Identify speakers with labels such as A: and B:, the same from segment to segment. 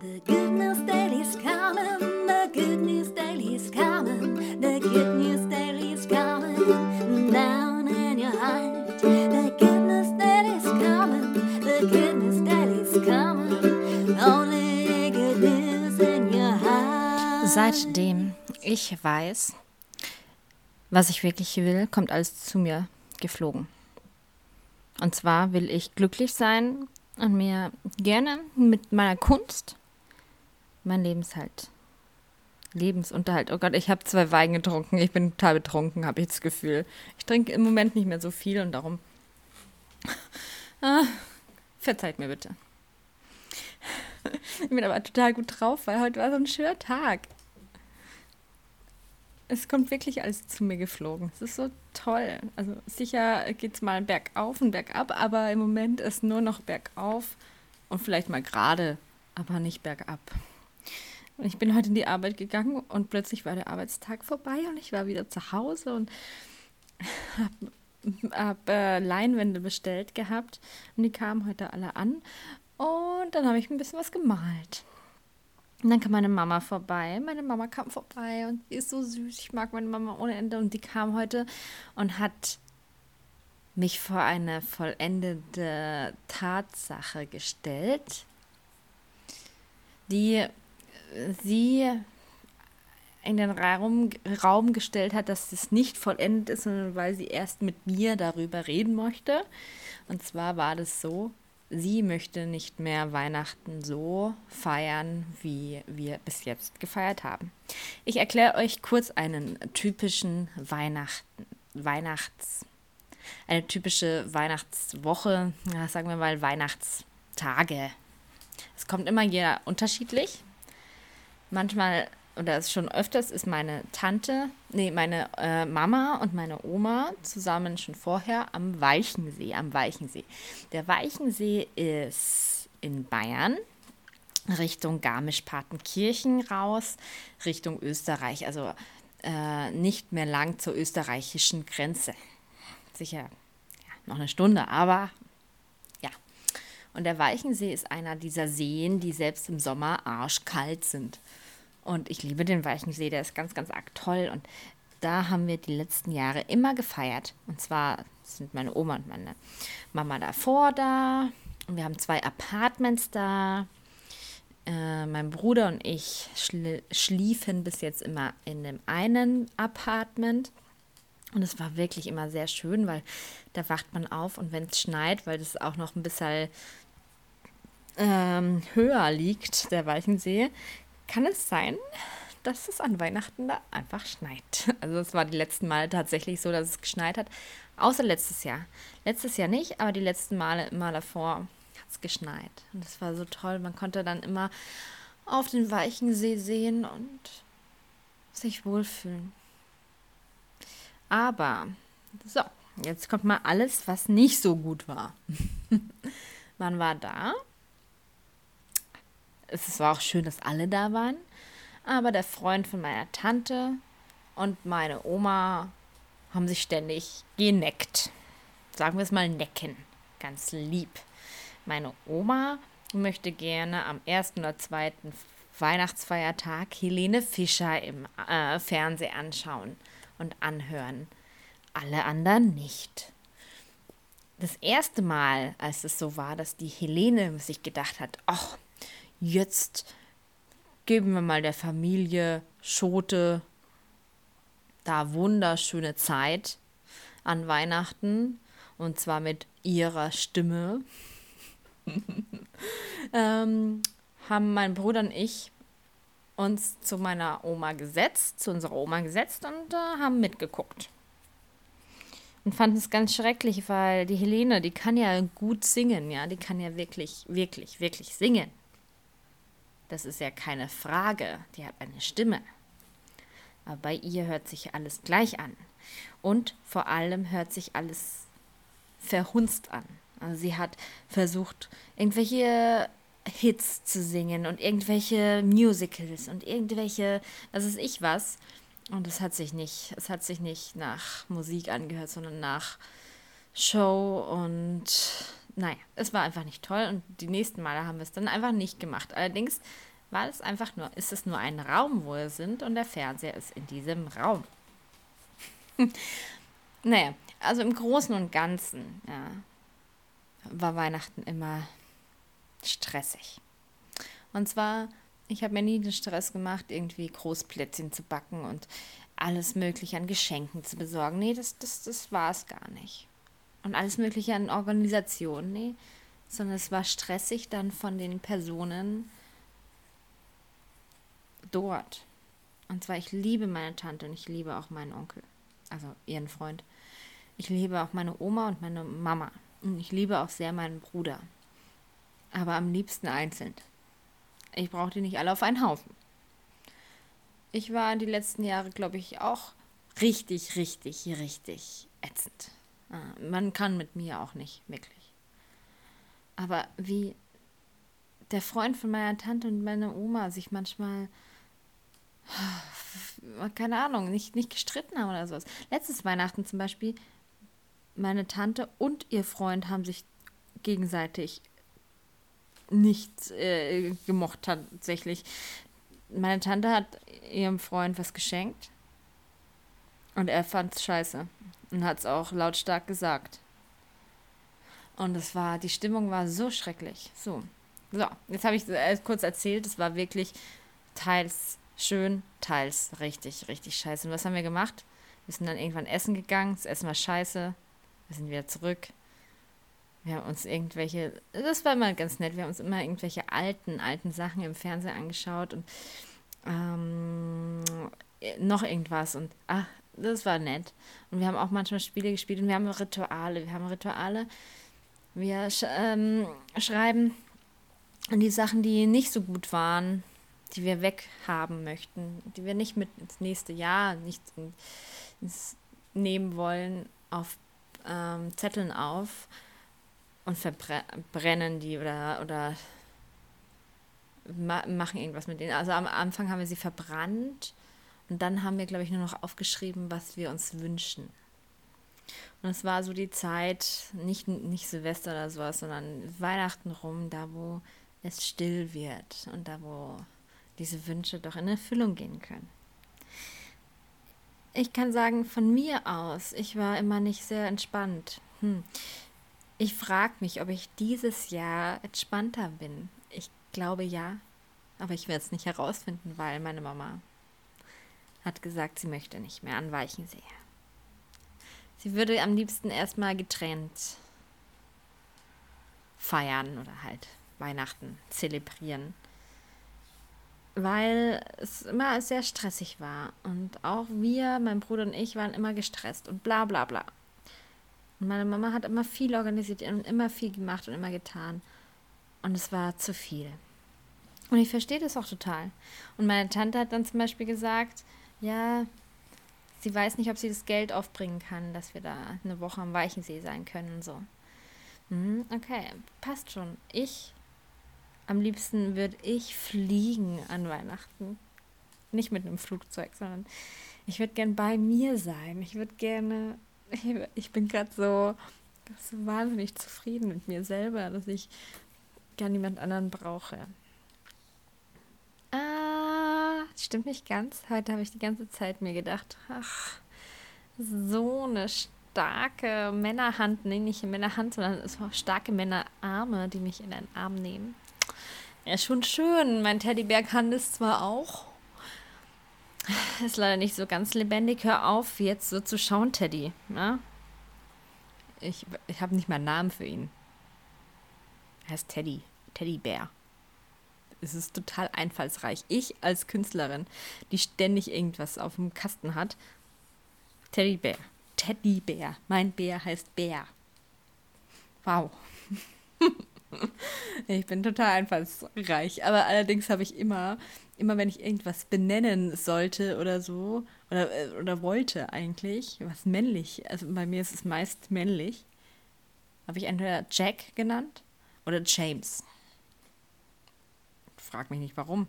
A: The good news daily is coming, the good news daily is coming, the good news daily is coming down in your heart. The good news daily is coming, the good news daily is coming, only good news in your heart.
B: Seitdem ich weiß, was ich wirklich will, kommt alles zu mir geflogen. Und zwar will ich glücklich sein und mir gerne mit meiner Kunst mein Lebenshalt, Lebensunterhalt. Oh Gott, ich habe zwei Wein getrunken. Ich bin total betrunken, habe ich das Gefühl. Ich trinke im Moment nicht mehr so viel und darum. Ah, verzeiht mir bitte. Ich bin aber total gut drauf, weil heute war so ein schöner Tag. Es kommt wirklich alles zu mir geflogen. Es ist so toll. Also sicher geht es mal bergauf und bergab, aber im Moment ist nur noch bergauf und vielleicht mal gerade, aber nicht bergab. Und ich bin heute in die Arbeit gegangen und plötzlich war der Arbeitstag vorbei und ich war wieder zu Hause und habe hab, äh, Leinwände bestellt gehabt und die kamen heute alle an. Und dann habe ich ein bisschen was gemalt. Und dann kam meine Mama vorbei. Meine Mama kam vorbei und die ist so süß. Ich mag meine Mama ohne Ende. Und die kam heute und hat mich vor eine vollendete Tatsache gestellt, die sie in den Raum, Raum gestellt hat, dass es nicht vollendet ist, sondern weil sie erst mit mir darüber reden möchte. Und zwar war das so, sie möchte nicht mehr Weihnachten so feiern, wie wir bis jetzt gefeiert haben. Ich erkläre euch kurz einen typischen Weihnachten, Weihnachts, eine typische Weihnachtswoche, sagen wir mal Weihnachtstage. Es kommt immer jeder unterschiedlich. Manchmal, oder schon öfters, ist meine Tante, nee, meine äh, Mama und meine Oma zusammen schon vorher am Weichensee, am Weichensee. Der Weichensee ist in Bayern, Richtung Garmisch-Partenkirchen raus, Richtung Österreich, also äh, nicht mehr lang zur österreichischen Grenze. Sicher ja, noch eine Stunde, aber. Und der Weichensee ist einer dieser Seen, die selbst im Sommer arschkalt sind. Und ich liebe den Weichensee, der ist ganz, ganz arg toll. Und da haben wir die letzten Jahre immer gefeiert. Und zwar sind meine Oma und meine Mama davor da. Und wir haben zwei Apartments da. Äh, mein Bruder und ich schli schliefen bis jetzt immer in dem einen Apartment. Und es war wirklich immer sehr schön, weil da wacht man auf und wenn es schneit, weil das auch noch ein bisschen ähm, höher liegt, der Weichensee, kann es sein, dass es an Weihnachten da einfach schneit. Also es war die letzten Male tatsächlich so, dass es geschneit hat. Außer letztes Jahr. Letztes Jahr nicht, aber die letzten Male immer davor hat es geschneit. Und es war so toll. Man konnte dann immer auf den weichen See sehen und sich wohlfühlen. Aber, so, jetzt kommt mal alles, was nicht so gut war. Man war da es war auch schön, dass alle da waren. Aber der Freund von meiner Tante und meine Oma haben sich ständig geneckt. Sagen wir es mal necken. Ganz lieb. Meine Oma möchte gerne am ersten oder zweiten Weihnachtsfeiertag Helene Fischer im äh, Fernsehen anschauen und anhören. Alle anderen nicht. Das erste Mal, als es so war, dass die Helene sich gedacht hat, ach, jetzt geben wir mal der Familie Schote da wunderschöne Zeit an Weihnachten und zwar mit ihrer Stimme. ähm, haben mein Bruder und ich uns zu meiner Oma gesetzt, zu unserer Oma gesetzt und äh, haben mitgeguckt. Und fanden es ganz schrecklich, weil die Helene, die kann ja gut singen, ja, die kann ja wirklich, wirklich, wirklich singen. Das ist ja keine Frage. Die hat eine Stimme. Aber bei ihr hört sich alles gleich an. Und vor allem hört sich alles verhunzt an. Also sie hat versucht, irgendwelche Hits zu singen und irgendwelche Musicals und irgendwelche, das ist ich was. Und es hat sich nicht, es hat sich nicht nach Musik angehört, sondern nach Show und naja, es war einfach nicht toll und die nächsten Male haben wir es dann einfach nicht gemacht. Allerdings war es einfach nur, ist es nur ein Raum, wo wir sind und der Fernseher ist in diesem Raum. naja, also im Großen und Ganzen ja, war Weihnachten immer stressig. Und zwar, ich habe mir nie den Stress gemacht, irgendwie Großplätzchen zu backen und alles Mögliche an Geschenken zu besorgen. Nee, das, das, das war es gar nicht. Und alles Mögliche an Organisation, nee. Sondern es war stressig dann von den Personen dort. Und zwar, ich liebe meine Tante und ich liebe auch meinen Onkel. Also ihren Freund. Ich liebe auch meine Oma und meine Mama. Und ich liebe auch sehr meinen Bruder. Aber am liebsten einzeln. Ich brauche die nicht alle auf einen Haufen. Ich war die letzten Jahre, glaube ich, auch richtig, richtig, richtig ätzend. Ah, man kann mit mir auch nicht, wirklich. Aber wie der Freund von meiner Tante und meiner Oma sich manchmal, keine Ahnung, nicht, nicht gestritten haben oder sowas. Letztes Weihnachten zum Beispiel, meine Tante und ihr Freund haben sich gegenseitig nicht äh, gemocht tatsächlich. Meine Tante hat ihrem Freund was geschenkt und er fand es scheiße und hat es auch lautstark gesagt. Und es war, die Stimmung war so schrecklich. So, so jetzt habe ich äh, kurz erzählt, es war wirklich teils schön, teils richtig, richtig scheiße. Und was haben wir gemacht? Wir sind dann irgendwann essen gegangen, das Essen war scheiße, wir sind wieder zurück. Wir haben uns irgendwelche, das war immer ganz nett, wir haben uns immer irgendwelche alten, alten Sachen im Fernsehen angeschaut und ähm, noch irgendwas und ach, das war nett. Und wir haben auch manchmal Spiele gespielt und wir haben Rituale. Wir haben Rituale. Wir sch ähm, schreiben die Sachen, die nicht so gut waren, die wir weghaben möchten, die wir nicht mit ins nächste Jahr nicht ins, nehmen wollen, auf ähm, Zetteln auf und verbrennen die oder, oder ma machen irgendwas mit denen. Also am Anfang haben wir sie verbrannt und dann haben wir, glaube ich, nur noch aufgeschrieben, was wir uns wünschen. Und es war so die Zeit, nicht, nicht Silvester oder sowas, sondern Weihnachten rum, da wo es still wird und da wo diese Wünsche doch in Erfüllung gehen können. Ich kann sagen, von mir aus, ich war immer nicht sehr entspannt. Hm. Ich frage mich, ob ich dieses Jahr entspannter bin. Ich glaube ja, aber ich werde es nicht herausfinden, weil meine Mama hat gesagt, sie möchte nicht mehr an Weichensee. Sie würde am liebsten erstmal getrennt feiern oder halt Weihnachten zelebrieren, weil es immer sehr stressig war und auch wir, mein Bruder und ich, waren immer gestresst und bla bla bla. Und meine Mama hat immer viel organisiert und immer viel gemacht und immer getan und es war zu viel. Und ich verstehe das auch total. Und meine Tante hat dann zum Beispiel gesagt, ja, sie weiß nicht, ob sie das Geld aufbringen kann, dass wir da eine Woche am Weichensee sein können so. Mhm, okay, passt schon. Ich, am liebsten würde ich fliegen an Weihnachten. Nicht mit einem Flugzeug, sondern ich würde gern bei mir sein. Ich würde gerne, ich, ich bin gerade so, so wahnsinnig zufrieden mit mir selber, dass ich gar niemand anderen brauche. Stimmt nicht ganz. Heute habe ich die ganze Zeit mir gedacht, ach, so eine starke Männerhand, nee, nicht Männerhand, sondern es waren starke Männerarme, die mich in den Arm nehmen. Ja, schon schön. Mein Teddybär kann das zwar auch. Ist leider nicht so ganz lebendig. Hör auf, jetzt so zu schauen, Teddy. Ja? Ne? Ich, ich habe nicht mal einen Namen für ihn. Er heißt Teddy. Teddybär es ist total einfallsreich. Ich als Künstlerin, die ständig irgendwas auf dem Kasten hat. Teddybär. Teddybär. Mein Bär heißt Bär. Wow. ich bin total einfallsreich. Aber allerdings habe ich immer, immer wenn ich irgendwas benennen sollte oder so, oder, äh, oder wollte eigentlich, was männlich, also bei mir ist es meist männlich, habe ich entweder Jack genannt oder James frag mich nicht warum.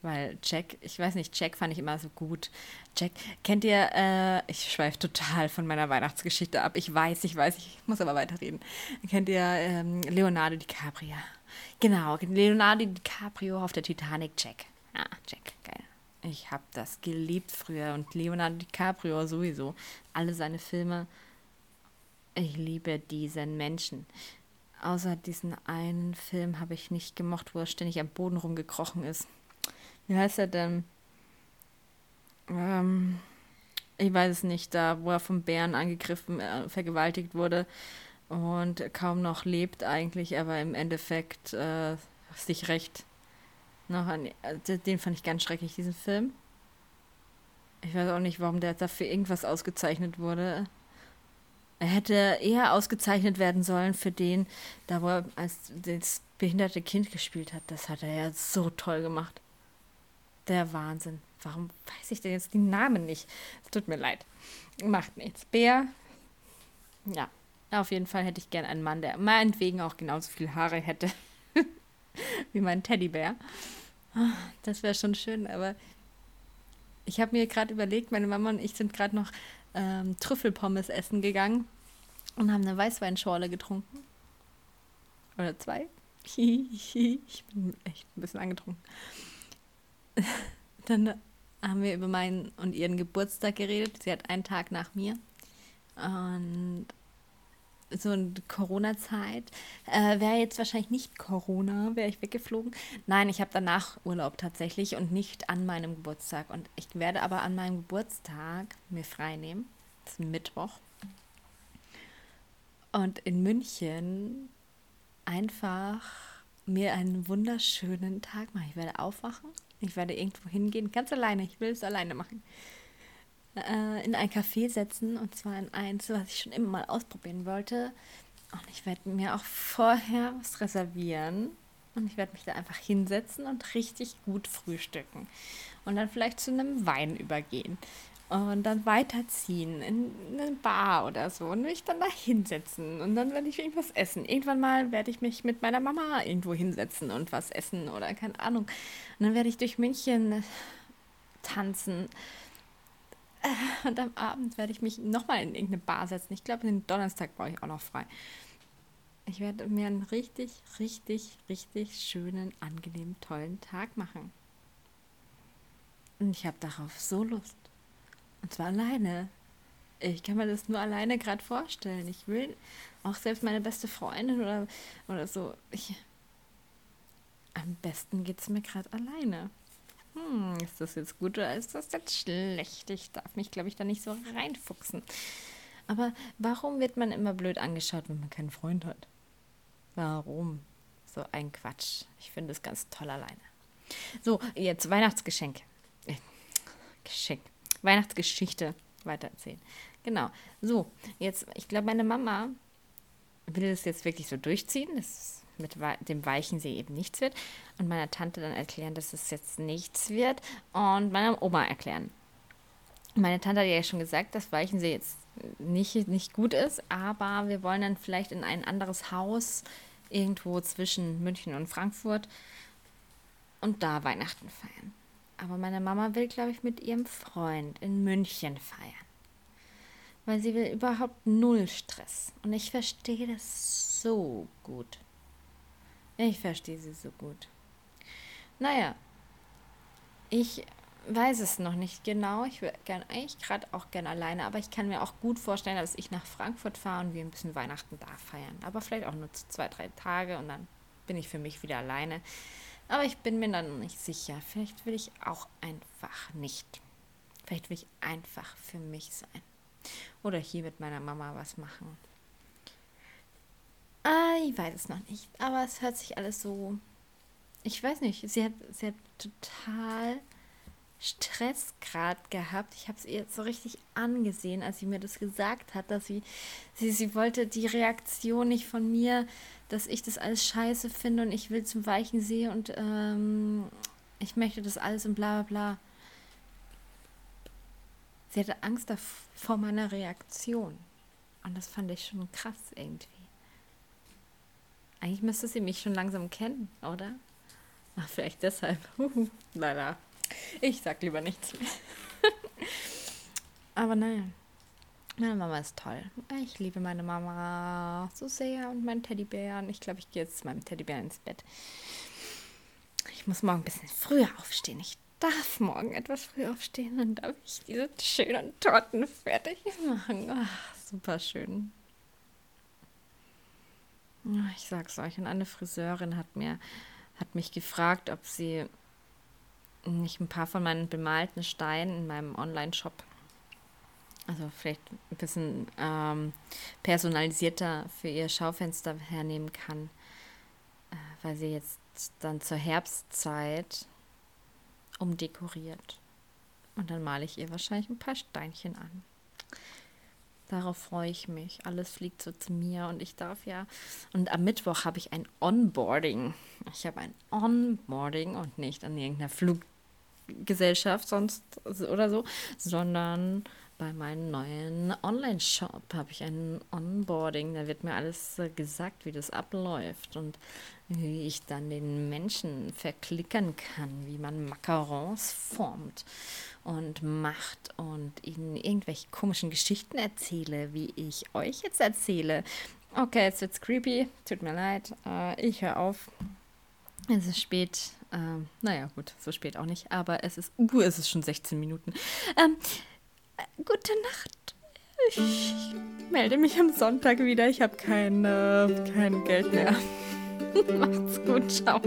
B: Weil Jack, ich weiß nicht, Jack fand ich immer so gut. Jack, kennt ihr, äh, ich schweife total von meiner Weihnachtsgeschichte ab. Ich weiß, ich weiß, ich muss aber weiterreden. Kennt ihr ähm, Leonardo DiCaprio? Genau, Leonardo DiCaprio auf der Titanic, Jack. Ah, Jack, geil. Ich habe das geliebt früher und Leonardo DiCaprio sowieso. Alle seine Filme. Ich liebe diesen Menschen. Außer diesen einen Film habe ich nicht gemocht, wo er ständig am Boden rumgekrochen ist wie heißt er denn? Ähm, ich weiß es nicht, da wo er vom Bären angegriffen, äh, vergewaltigt wurde und kaum noch lebt eigentlich, aber im Endeffekt äh, sich recht noch an, also den fand ich ganz schrecklich, diesen Film. Ich weiß auch nicht, warum der dafür irgendwas ausgezeichnet wurde. Er hätte eher ausgezeichnet werden sollen für den, da wo er als das behinderte Kind gespielt hat. Das hat er ja so toll gemacht. Der Wahnsinn. Warum weiß ich denn jetzt die Namen nicht? Es tut mir leid. Macht nichts. Bär. Ja, auf jeden Fall hätte ich gern einen Mann, der meinetwegen auch genauso viel Haare hätte wie mein Teddybär. Das wäre schon schön, aber ich habe mir gerade überlegt, meine Mama und ich sind gerade noch ähm, Trüffelpommes essen gegangen und haben eine Weißweinschorle getrunken. Oder zwei. ich bin echt ein bisschen angetrunken. Dann haben wir über meinen und ihren Geburtstag geredet. Sie hat einen Tag nach mir. Und so in Corona-Zeit äh, wäre jetzt wahrscheinlich nicht Corona, wäre ich weggeflogen. Nein, ich habe danach Urlaub tatsächlich und nicht an meinem Geburtstag. Und ich werde aber an meinem Geburtstag mir frei nehmen. Das ist Mittwoch. Und in München einfach mir einen wunderschönen Tag machen. Ich werde aufwachen ich werde irgendwo hingehen, ganz alleine. Ich will es alleine machen. Äh, in ein Café setzen und zwar in eins, was ich schon immer mal ausprobieren wollte. Und ich werde mir auch vorher was reservieren. Und ich werde mich da einfach hinsetzen und richtig gut frühstücken. Und dann vielleicht zu einem Wein übergehen und dann weiterziehen in eine Bar oder so und mich dann da hinsetzen und dann werde ich irgendwas essen. Irgendwann mal werde ich mich mit meiner Mama irgendwo hinsetzen und was essen oder keine Ahnung. Und dann werde ich durch München tanzen. Und am Abend werde ich mich nochmal in irgendeine Bar setzen. Ich glaube, den Donnerstag brauche ich auch noch frei. Ich werde mir einen richtig, richtig, richtig schönen, angenehmen, tollen Tag machen. Und ich habe darauf so Lust. Und zwar alleine. Ich kann mir das nur alleine gerade vorstellen. Ich will auch selbst meine beste Freundin oder, oder so. Ich, am besten geht es mir gerade alleine. Hm, ist das jetzt gut oder ist das jetzt schlecht? Ich darf mich, glaube ich, da nicht so reinfuchsen. Aber warum wird man immer blöd angeschaut, wenn man keinen Freund hat? Warum? So ein Quatsch. Ich finde es ganz toll alleine. So, jetzt Weihnachtsgeschenk. Äh, Geschenk. Weihnachtsgeschichte weitererzählen. Genau. So, jetzt, ich glaube, meine Mama will das jetzt wirklich so durchziehen, dass mit dem Weichensee eben nichts wird. Und meiner Tante dann erklären, dass es jetzt nichts wird. Und meiner Oma erklären. Meine Tante hat ja schon gesagt, dass Weichensee jetzt nicht, nicht gut ist, aber wir wollen dann vielleicht in ein anderes Haus irgendwo zwischen München und Frankfurt und da Weihnachten feiern. Aber meine Mama will, glaube ich, mit ihrem Freund in München feiern. Weil sie will überhaupt null Stress. Und ich verstehe das so gut. Ich verstehe sie so gut. Naja, ich weiß es noch nicht genau. Ich würde gerne eigentlich gerade auch gerne alleine, aber ich kann mir auch gut vorstellen, dass ich nach Frankfurt fahre und wir ein bisschen Weihnachten da feiern. Aber vielleicht auch nur zwei, drei Tage und dann bin ich für mich wieder alleine. Aber ich bin mir dann nicht sicher. Vielleicht will ich auch einfach nicht. Vielleicht will ich einfach für mich sein. Oder hier mit meiner Mama was machen. Ich weiß es noch nicht. Aber es hört sich alles so. Ich weiß nicht. Sie hat, sie hat total Stress gerade gehabt. Ich habe es ihr so richtig angesehen, als sie mir das gesagt hat, dass sie, sie, sie wollte die Reaktion nicht von mir, dass ich das alles scheiße finde und ich will zum Weichen See und ähm, ich möchte das alles und bla bla bla. Sie hatte Angst vor meiner Reaktion. Und das fand ich schon krass irgendwie. Eigentlich müsste sie mich schon langsam kennen, oder? Ach, vielleicht deshalb. Leider. Ich sag lieber nichts mehr. Aber nein. Meine Mama ist toll. Ich liebe meine Mama so sehr und meinen Teddybären. Ich glaube, ich gehe jetzt mit meinem Teddybär ins Bett. Ich muss morgen ein bisschen früher aufstehen. Ich darf morgen etwas früher aufstehen. Dann darf ich diese schönen Torten fertig machen. Ach, super schön. Ich sag's euch, und eine Friseurin hat mir hat mich gefragt, ob sie nicht ein paar von meinen bemalten Steinen in meinem Online-Shop, also vielleicht ein bisschen ähm, personalisierter für ihr Schaufenster hernehmen kann, äh, weil sie jetzt dann zur Herbstzeit umdekoriert. Und dann male ich ihr wahrscheinlich ein paar Steinchen an. Darauf freue ich mich. Alles fliegt so zu mir und ich darf ja. Und am Mittwoch habe ich ein Onboarding. Ich habe ein Onboarding und nicht an irgendeiner Fluggesellschaft sonst oder so, sondern bei meinem neuen Online-Shop habe ich ein Onboarding. Da wird mir alles gesagt, wie das abläuft und wie ich dann den Menschen verklickern kann, wie man Macarons formt und macht und ihnen irgendwelche komischen Geschichten erzähle, wie ich euch jetzt erzähle. Okay, jetzt wird's creepy. Tut mir leid. Äh, ich höre auf. Es ist spät. Ähm, naja, gut, so spät auch nicht. Aber es ist. Uh, es ist schon 16 Minuten. Ähm, äh, gute Nacht. Ich melde mich am Sonntag wieder. Ich habe kein, äh, kein Geld mehr. Macht's gut. Ciao.